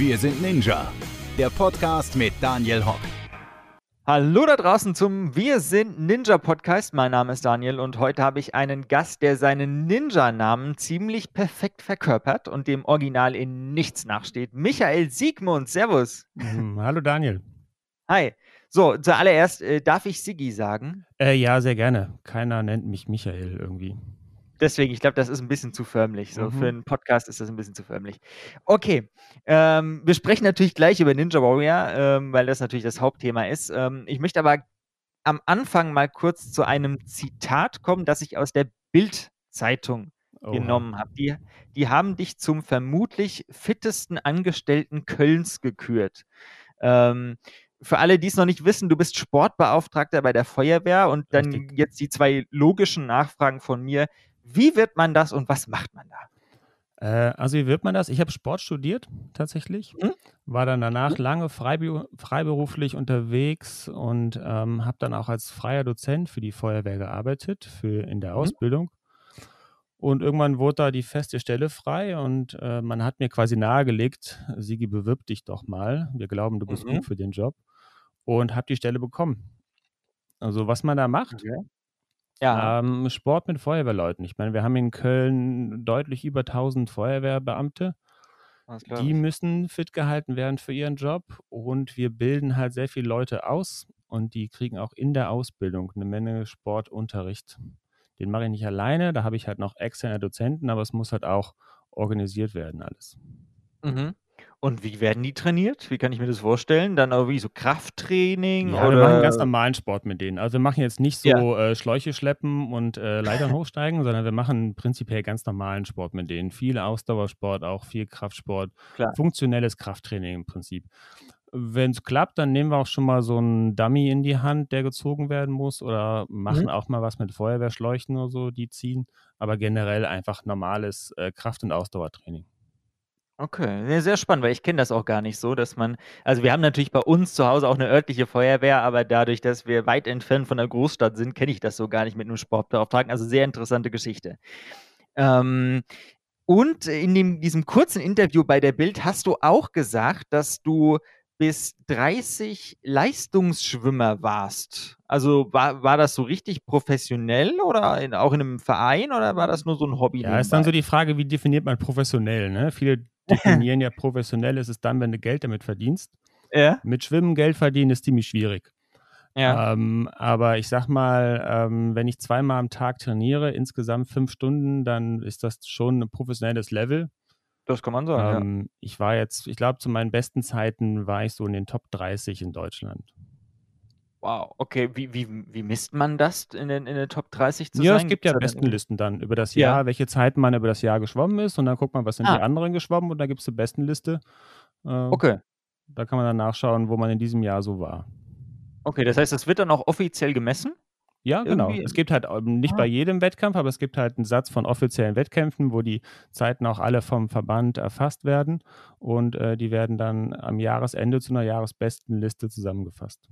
Wir sind Ninja. Der Podcast mit Daniel Hock. Hallo da draußen zum Wir sind Ninja Podcast. Mein Name ist Daniel und heute habe ich einen Gast, der seinen Ninja-Namen ziemlich perfekt verkörpert und dem Original in nichts nachsteht. Michael Siegmund, Servus. Hm, hallo Daniel. Hi. So, zuallererst, äh, darf ich Sigi sagen? Äh, ja, sehr gerne. Keiner nennt mich Michael irgendwie. Deswegen, ich glaube, das ist ein bisschen zu förmlich. So, Mhm. für einen Podcast ist das ein bisschen zu förmlich. Okay, ähm, wir sprechen natürlich gleich über Ninja Warrior, ähm, weil das natürlich das Hauptthema ist. Ähm, ich möchte aber am Anfang mal kurz zu einem Zitat kommen, das ich aus der Bild-Zeitung Oha. genommen habe. Die, die haben dich zum vermutlich fittesten Angestellten Kölns gekürt. Ähm, für alle, die es noch nicht wissen, du bist Sportbeauftragter bei der Feuerwehr und dann Richtig. jetzt die zwei logischen Nachfragen von mir. Wie wird man das und was macht man da? Äh, also wie wird man das? Ich habe Sport studiert tatsächlich, Mhm. war dann danach lange freibe freiberuflich unterwegs und ähm, habe dann auch als freier Dozent für die Feuerwehr gearbeitet, für in der Mhm. Ausbildung. Und irgendwann wurde da die feste Stelle frei und äh, man hat mir quasi nahegelegt, Sigi, bewirb dich doch mal. Wir glauben, du bist Mhm. gut für den Job. Und habe die Stelle bekommen. Also was man da macht, Ja. Ähm, Sport mit Feuerwehrleuten. Ich meine, wir haben in Köln deutlich über 1000 Feuerwehrbeamte. Die müssen fit gehalten werden für ihren Job und wir bilden halt sehr viele Leute aus und die kriegen auch in der Ausbildung eine Menge Sportunterricht. Den mache ich nicht alleine, da habe ich halt noch externe Dozenten, aber es muss halt auch organisiert werden alles. Mhm. Und wie werden die trainiert? Wie kann ich mir das vorstellen? Dann irgendwie so Krafttraining Ja, oder? wir machen ganz normalen Sport mit denen. Also wir machen jetzt nicht so Ja. äh, Schläuche schleppen und äh, Leitern hochsteigen, sondern wir machen prinzipiell ganz normalen Sport mit denen. Viel Ausdauersport, auch viel Kraftsport, Klar. funktionelles Krafttraining im Prinzip. Wenn es klappt, dann nehmen wir auch schon mal so einen Dummy in die Hand, der gezogen werden muss oder machen Mhm. auch mal was mit Feuerwehrschläuchen oder so, die ziehen. Aber generell einfach normales äh, Kraft- und Ausdauertraining. Okay, sehr, sehr spannend, weil ich kenne das auch gar nicht so, dass man, also wir haben natürlich bei uns zu Hause auch eine örtliche Feuerwehr, aber dadurch, dass wir weit entfernt von der Großstadt sind, kenne ich das so gar nicht mit einem Sportbeauftragten. Also sehr interessante Geschichte. Ähm, und in dem, diesem kurzen Interview bei der Bild hast du auch gesagt, dass du bis 30 Leistungsschwimmer warst. Also war, war das so richtig professionell oder in, auch in einem Verein oder war das nur so ein Hobby? Ja, ist dann so die Frage, wie definiert man professionell? Ne? Viele definieren ja professionell ist es dann, wenn du Geld damit verdienst. ja, Mit Schwimmen Geld verdienen ist ziemlich schwierig. ja. Ähm, aber ich sag mal, ähm, wenn ich zweimal am Tag trainiere, insgesamt fünf Stunden, dann ist das schon ein professionelles Level. Das kann man sagen, Ähm, Ich war jetzt, ich glaube, zu meinen besten Zeiten war ich so in den Top 30 in Deutschland. Ja. Wow, okay. Wie, wie, wie misst man das, in den, in den Top 30 zu Ja, sein? es gibt ja Bestenlisten dann über das Ja. Jahr, welche Zeiten man über das Jahr geschwommen ist und dann guckt man, was sind Ah. die anderen geschwommen und da gibt es eine Bestenliste. Äh, Okay. Da kann man dann nachschauen, wo man in diesem Jahr so war. Okay, das heißt, das wird dann auch offiziell gemessen? Ja, genau. Irgendwie- Es gibt halt nicht Ah. bei jedem Wettkampf, aber es gibt halt einen Satz von offiziellen Wettkämpfen, wo die Zeiten auch alle vom Verband erfasst werden und äh, die werden dann am Jahresende zu einer Jahresbestenliste zusammengefasst.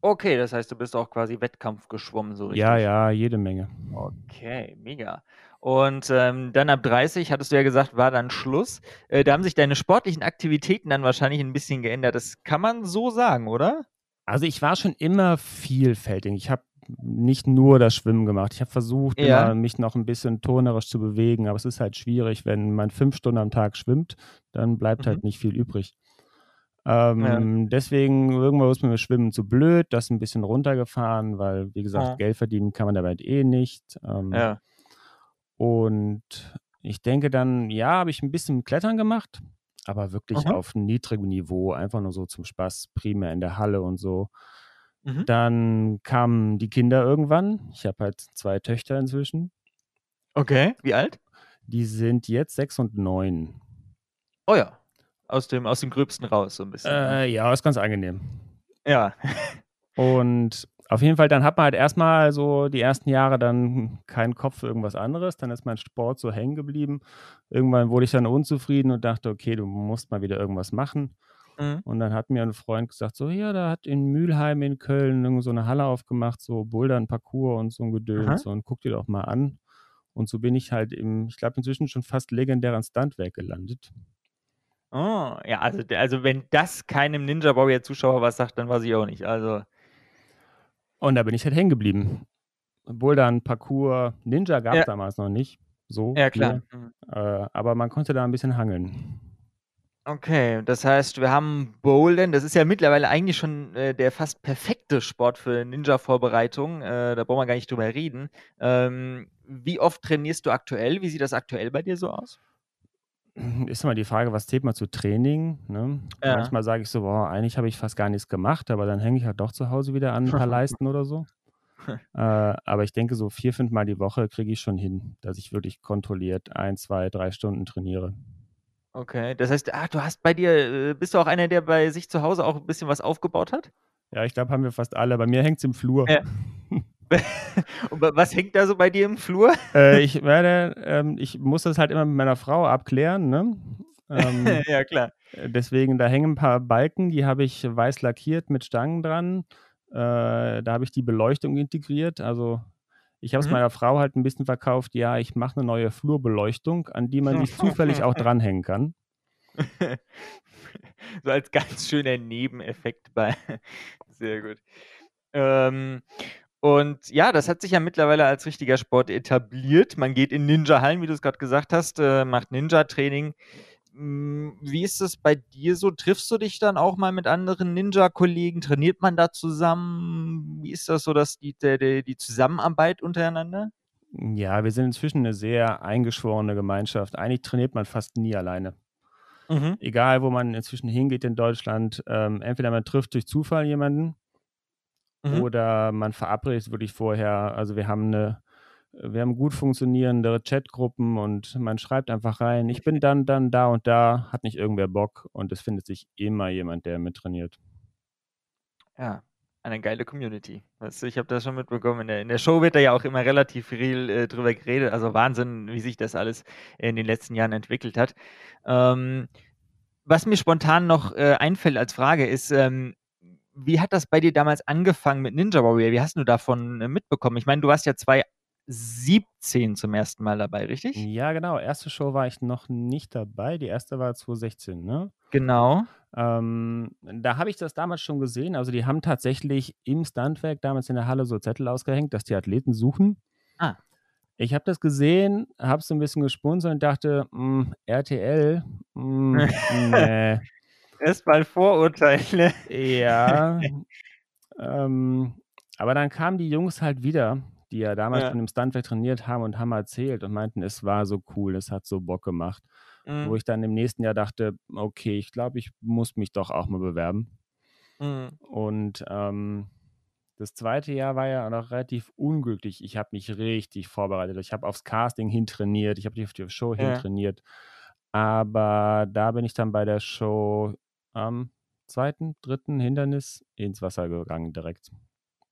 Okay, das heißt, du bist auch quasi Wettkampf geschwommen, so richtig. Ja, ja, jede Menge. Okay, mega. Und ähm, dann ab 30, hattest du ja gesagt, war dann Schluss. Äh, da haben sich deine sportlichen Aktivitäten dann wahrscheinlich ein bisschen geändert. Das kann man so sagen, oder? Also ich war schon immer vielfältig. Ich habe nicht nur das Schwimmen gemacht. Ich habe versucht, Ja. immer, mich noch ein bisschen turnerisch zu bewegen, aber es ist halt schwierig, wenn man fünf Stunden am Tag schwimmt, dann bleibt Mhm. halt nicht viel übrig. Ähm, Deswegen irgendwo ist mir das Schwimmen zu blöd, das ein bisschen runtergefahren, weil, wie gesagt, Ja. Geld verdienen kann man damit eh nicht. Ähm, Ja. Und ich denke dann, ja, habe ich ein bisschen Klettern gemacht, aber wirklich Mhm. auf niedrigem Niveau, einfach nur so zum Spaß, primär in der Halle und so. Mhm. Dann kamen die Kinder irgendwann. Ich habe halt zwei Töchter inzwischen. Okay, wie alt? Die sind jetzt sechs und neun. Oh ja, aus dem, aus dem Gröbsten raus, so ein bisschen. ne? Äh, ja, ist ganz angenehm. ja. Und auf jeden Fall, dann hat man halt erstmal so die ersten Jahre dann keinen Kopf für irgendwas anderes. Dann ist mein Sport so hängen geblieben. Irgendwann wurde ich dann unzufrieden und dachte, okay, du musst mal wieder irgendwas machen. Mhm. Und dann hat mir ein Freund gesagt, so, ja, da hat in Mülheim in Köln irgend so eine Halle aufgemacht, so Bouldern, Parcours und so ein Gedöns und guck dir doch mal an. Und so bin ich halt im, ich glaube inzwischen schon fast legendären Stuntwerk gelandet. Oh, ja, also, also wenn das keinem Ninja Warrior Zuschauer was sagt, dann weiß ich auch nicht. Also. Und da bin ich halt hängen geblieben. Obwohl dann Parcours Ninja gab es ja. damals noch nicht. So. Ja, klar. Mhm. Äh, aber man konnte da ein bisschen hangeln. Okay, das heißt, wir haben Bowlen. Das ist ja mittlerweile eigentlich schon äh, der fast perfekte Sport für Ninja-Vorbereitung. Äh, da brauchen wir gar nicht drüber reden. Ähm, wie oft trainierst du aktuell? Wie sieht das aktuell bei dir so aus? Ist immer die Frage, was zählt man zu Training? Ne? Ja. Manchmal sage ich so, boah, eigentlich habe ich fast gar nichts gemacht, aber dann hänge ich halt doch zu Hause wieder an ein paar Leisten oder so. äh, aber ich denke, so vier, fünf Mal die Woche kriege ich schon hin, dass ich wirklich kontrolliert ein, zwei, drei Stunden trainiere. Okay, das heißt, ah, du hast bei dir, äh, bist du auch einer, der bei sich zu Hause auch ein bisschen was aufgebaut hat? Ja, ich glaube, haben wir fast alle. Bei mir hängt es im Flur. Ja. Was hängt da so bei dir im Flur? Äh, ich werde, ähm, ich muss das halt immer mit meiner Frau abklären, ne? Ähm, ja, klar. Deswegen, da hängen ein paar Balken, die habe ich weiß lackiert mit Stangen dran. Äh, da habe ich die Beleuchtung integriert. Also ich habe es mhm. meiner Frau halt ein bisschen verkauft, ja, ich mache eine neue Flurbeleuchtung, an die man sich zufällig auch dranhängen kann. so als ganz schöner Nebeneffekt bei. Sehr gut. Ähm, und ja, das hat sich ja mittlerweile als richtiger Sport etabliert. Man geht in Ninja-Hallen, wie du es gerade gesagt hast, äh, macht Ninja-Training. Hm, wie ist es bei dir so? Triffst du dich dann auch mal mit anderen Ninja-Kollegen? Trainiert man da zusammen? Wie ist das so, dass die, die, die Zusammenarbeit untereinander? Ja, wir sind inzwischen eine sehr eingeschworene Gemeinschaft. Eigentlich trainiert man fast nie alleine. Mhm. Egal, wo man inzwischen hingeht in Deutschland, ähm, entweder man trifft durch Zufall jemanden mhm. oder man verabredet wirklich vorher. Also wir haben eine wir haben gut funktionierende Chatgruppen und man schreibt einfach rein, ich bin dann, dann da und da, hat nicht irgendwer Bock und es findet sich immer jemand, der mittrainiert. Ja, eine geile Community. Weißt du, ich habe das schon mitbekommen. In der, in der, Show wird da ja auch immer relativ viel äh, drüber geredet. Also Wahnsinn, wie sich das alles in den letzten Jahren entwickelt hat. Ähm, was mir spontan noch äh, einfällt als Frage ist, ähm, wie hat das bei dir damals angefangen mit Ninja Warrior? Wie hast du davon äh, mitbekommen? Ich meine, du warst ja zwei 2017 zum ersten Mal dabei, richtig? Ja, genau. Erste Show war ich noch nicht dabei. Die erste war 2016, ne? Genau. Ähm, da habe ich das damals schon gesehen. Also die haben tatsächlich im Standwerk damals in der Halle so Zettel ausgehängt, dass die Athleten suchen. Ah. Ich habe das gesehen, habe so ein bisschen gespunzt und dachte, mh, hm, RTL, mh, hm, nee. Erstmal Vorurteile. Ja. ähm, aber dann kamen die Jungs halt wieder die ja damals ja. schon im Stuntwerk trainiert haben und haben erzählt und meinten, es war so cool, es hat so Bock gemacht. Mhm. Wo ich dann im nächsten Jahr dachte, okay, ich glaube, ich muss mich doch auch mal bewerben. Mhm. Und ähm, das zweite Jahr war ja noch relativ unglücklich. Ich habe mich richtig vorbereitet. Ich habe aufs Casting hin trainiert, ich habe auf die Show ja. hin trainiert. Aber da bin ich dann bei der Show am zweiten, dritten Hindernis ins Wasser gegangen direkt.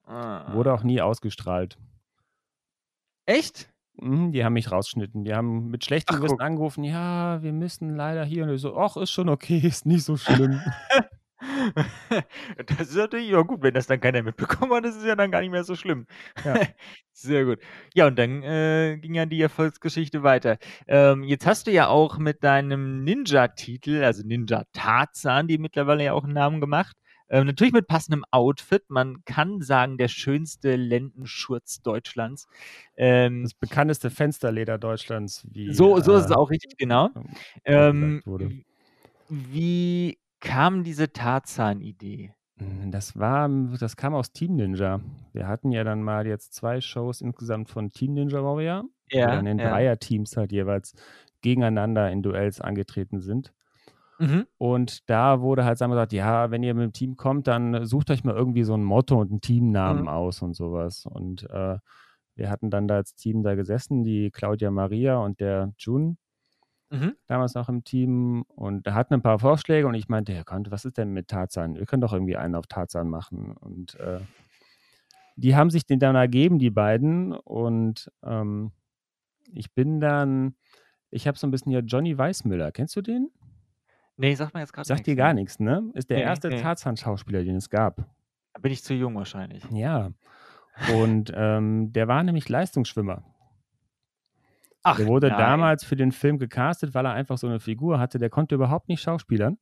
Ah. Wurde auch nie ausgestrahlt. Echt? Mhm, die haben mich rausgeschnitten. Die haben mit schlechtem Wissen angerufen, ja, wir müssen leider hier. Und ich so, ach, ist schon okay, ist nicht so schlimm. das ist natürlich ja gut, wenn das dann keiner mitbekommen hat, das ist ja dann gar nicht mehr so schlimm. Ja. Sehr gut. Ja, und dann äh, ging ja die Erfolgsgeschichte weiter. Ähm, jetzt hast du ja auch mit deinem Ninja-Titel, also Ninja Tarzan, die mittlerweile ja auch einen Namen gemacht, ähm, natürlich mit passendem Outfit. Man kann sagen, der schönste Lendenschurz Deutschlands. Ähm, das bekannteste Fensterleder Deutschlands. Wie, so, so äh, ist es auch richtig, genau. Ähm, wie kam diese Tarzan-Idee? Hm, das war, das kam aus Team Ninja. Wir hatten ja dann mal jetzt zwei Shows insgesamt von Team Ninja Warrior, ja, die dann in ja. Dreier-Teams halt jeweils gegeneinander in Duells angetreten sind. Mhm. Und da wurde halt sagen wir gesagt, ja, wenn ihr mit dem Team kommt, dann sucht euch mal irgendwie so ein Motto und einen Teamnamen mhm. aus und sowas. Und äh, wir hatten dann da als Team da gesessen, die Claudia Maria und der Jun, mhm. damals auch im Team. Und da hatten ein paar Vorschläge und ich meinte, ja, Gott, was ist denn mit Tarzan? Wir können doch irgendwie einen auf Tarzan machen. Und äh, die haben sich den dann ergeben, die beiden. Und ähm, ich bin dann, ich habe so ein bisschen hier Johnny Weissmüller, kennst du den? Nee, sagt mir jetzt gerade Sagt dir gar nichts, ne? Ist der Nee, erste ne. Tarzan-Schauspieler, den es gab. Da bin ich zu jung wahrscheinlich. Ja. Und ähm, der war nämlich Leistungsschwimmer. Ach, Der wurde nein. damals für den Film gecastet, weil er einfach so eine Figur hatte. Der konnte überhaupt nicht schauspielern.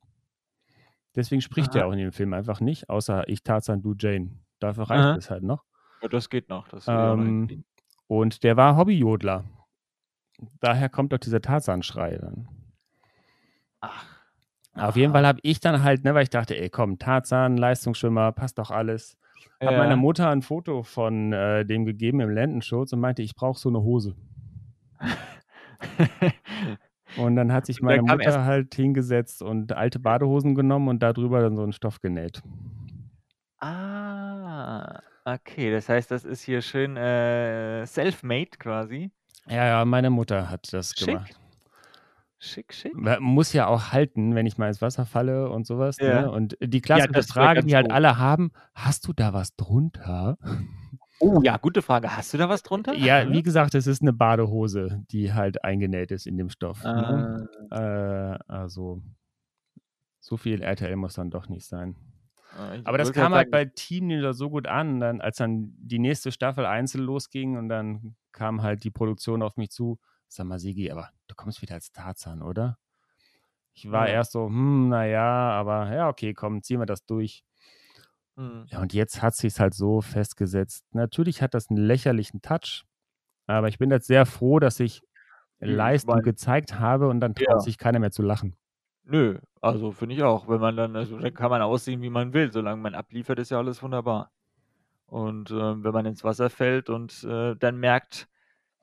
Deswegen spricht Aha. er auch in dem Film einfach nicht, außer ich Tarzan, du Jane. Dafür reicht Aha. es halt noch. Ja, das geht noch. Das Ähm. Und der war Hobbyjodler. Daher kommt auch dieser Tarzan-Schrei dann. Ach. Auf jeden Fall habe ich dann halt, ne, weil ich dachte, ey, komm, Tarzan, Leistungsschwimmer, passt doch alles. Hab Ja. meiner Mutter ein Foto von äh, dem gegeben im Lendenschutz und meinte, ich brauche so eine Hose. Und dann hat sich meine Mutter halt hingesetzt und alte Badehosen genommen und darüber dann so einen Stoff genäht. ah, okay. Das heißt, das ist hier schön äh, self-made quasi. Ja, ja, meine Mutter hat das Schick. gemacht. Schick, schick. Man Muss ja auch halten, wenn ich mal ins Wasser falle und sowas. Ja. Ne? Und die klassische wär Frage, die halt alle haben, hast du da was drunter? Oh ja, gute Frage. Hast du da was drunter? Ja, wie gesagt, es ist eine Badehose, die halt eingenäht ist in dem Stoff. Ne? Ah, Äh, also, so viel RTL muss dann doch nicht sein. äh, ich Aber das kam halt sagen, bei Team Ninja so gut an, dann, als dann die nächste Staffel einzeln losging und dann kam halt die Produktion auf mich zu. Sag mal, Sigi, aber du kommst wieder als Tarzan, oder? Ich war Ja. erst so, hm, naja, aber ja, okay, komm, ziehen wir das durch. Hm. Ja, und jetzt hat sich halt so festgesetzt. Natürlich hat das einen lächerlichen Touch, aber ich bin jetzt sehr froh, dass ich Leistung gezeigt habe und dann traut Ja. sich keiner mehr zu lachen. Nö, also finde ich auch. Wenn man dann, also dann kann man aussehen, wie man will. Solange man abliefert, ist ja alles wunderbar. Und ähm, wenn man ins Wasser fällt und äh, dann merkt,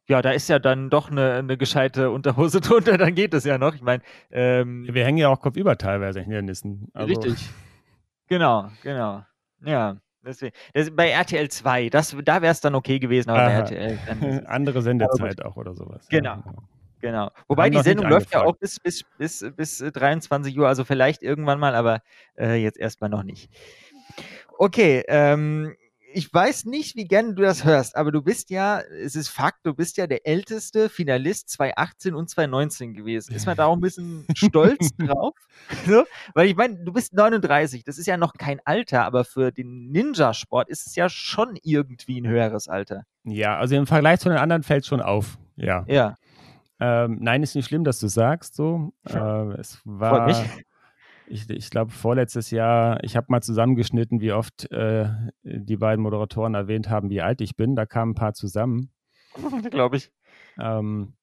ja, da ist ja dann doch eine, eine gescheite Unterhose drunter, dann geht es ja noch. Ich meine, ähm, Wir hängen ja auch kopfüber teilweise in Hindernissen. Also, richtig. Genau, genau. Ja, deswegen. Das, bei RTL 2, das, da wäre es dann okay gewesen, aber bei Aha. RTL dann Andere Sendezeit auch oder sowas. Genau. Ja. Genau. Wobei die Sendung läuft ja auch bis, bis, bis, bis äh, 23 Uhr, also vielleicht irgendwann mal, aber äh, jetzt erstmal noch nicht. Okay, ähm, ich weiß nicht, wie gerne du das hörst, aber du bist ja, es ist Fakt, du bist ja der älteste Finalist 2018 und 2019 gewesen. Ist man da auch ein bisschen stolz drauf? So? Weil ich meine, du bist 39, das ist ja noch kein Alter, aber für den Ninja-Sport ist es ja schon irgendwie ein höheres Alter. ja, also im Vergleich zu den anderen fällt schon auf. Ja. Ja, Ähm, nein, ist nicht schlimm, dass du sagst so. Äh, es freut war, mich. Ich, ich glaube, vorletztes Jahr, ich habe mal zusammengeschnitten, wie oft äh, die beiden Moderatoren erwähnt haben, wie alt ich bin. Da kamen ein paar zusammen. Glaube ich. Ähm,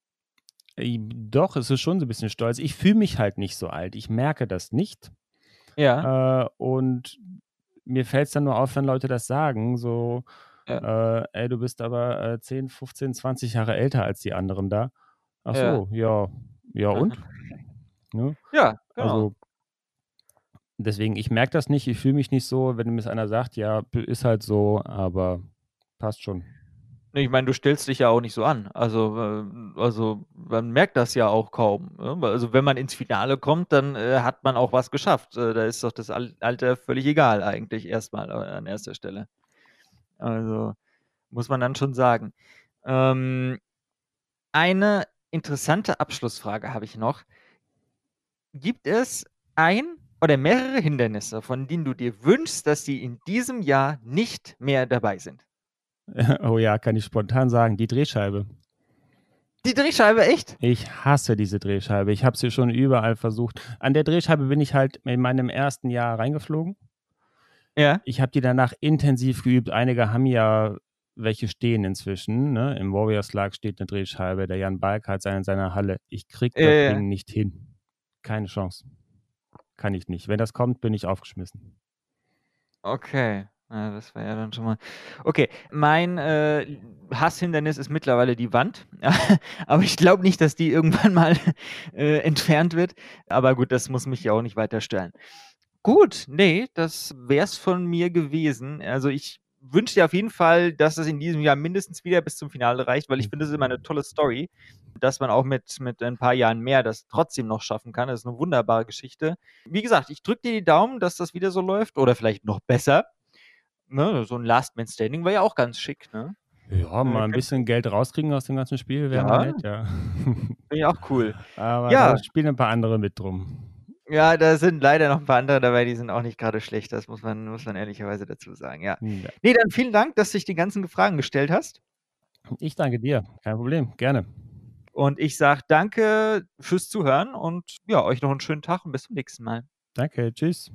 doch, es ist schon so ein bisschen stolz. Ich fühle mich halt nicht so alt. Ich merke das nicht. Ja. Äh, und mir fällt es dann nur auf, wenn Leute das sagen, so, äh, ey, du bist aber äh, 10, 15, 20 Jahre älter als die anderen da. Ach Ja. so, ja, ja und? Ne? Ja, genau. Also deswegen, ich merke das nicht, ich fühle mich nicht so, wenn mir einer sagt, ja, ist halt so, aber passt schon. Ich meine, du stellst dich ja auch nicht so an. Also, äh, also man merkt das ja auch kaum. ne? Also wenn man ins Finale kommt, dann äh, hat man auch was geschafft. Äh, da ist doch das Al Alter völlig egal eigentlich erstmal äh, an erster Stelle. Also muss man dann schon sagen. Ähm, eine interessante Abschlussfrage habe ich noch. Gibt es ein oder mehrere Hindernisse, von denen du dir wünschst, dass sie in diesem Jahr nicht mehr dabei sind? Oh ja, kann ich spontan sagen, die Drehscheibe. Die Drehscheibe, echt? Ich hasse diese Drehscheibe. Ich habe sie schon überall versucht. An der Drehscheibe bin ich halt in meinem ersten Jahr reingeflogen. Ja. Ich habe die danach intensiv geübt. Einige haben ja welche stehen inzwischen. Ne? Im Warriors Lag steht eine Drehscheibe. Der Jan Balk hat seine in seiner Halle. Ich krieg das ja. Ding nicht hin. Keine Chance. Kann ich nicht. Wenn das kommt, bin ich aufgeschmissen. Okay. Ja, das war ja dann schon mal. Okay, mein äh, Hasshindernis ist mittlerweile die Wand. Aber ich glaube nicht, dass die irgendwann mal äh, entfernt wird. Aber gut, das muss mich ja auch nicht weiter stören. Gut, nee, das wär's von mir gewesen. Also ich wünsche dir auf jeden Fall, dass es in diesem Jahr mindestens wieder bis zum Finale reicht, weil ich finde, es ist immer eine tolle Story, dass man auch mit, mit ein paar Jahren mehr das trotzdem noch schaffen kann. Das ist eine wunderbare Geschichte. Wie gesagt, ich drücke dir die Daumen, dass das wieder so läuft oder vielleicht noch besser. Ne, so ein Last Man Standing war ja auch ganz schick, ne? Ja, mal ein bisschen Geld rauskriegen aus dem ganzen Spiel wäre Ja. nett, ja. Finde ich auch cool. Aber Ja. da spielen ein paar andere mit drum. Ja, da sind leider noch ein paar andere dabei, die sind auch nicht gerade schlecht. Das muss man, muss man ehrlicherweise dazu sagen, ja. Ja. Nee, dann vielen Dank, dass du dich die ganzen Fragen gestellt hast. Ich danke dir. Kein Problem. Gerne. Und ich sage danke fürs Zuhören und ja, euch noch einen schönen Tag und bis zum nächsten Mal. Danke, tschüss.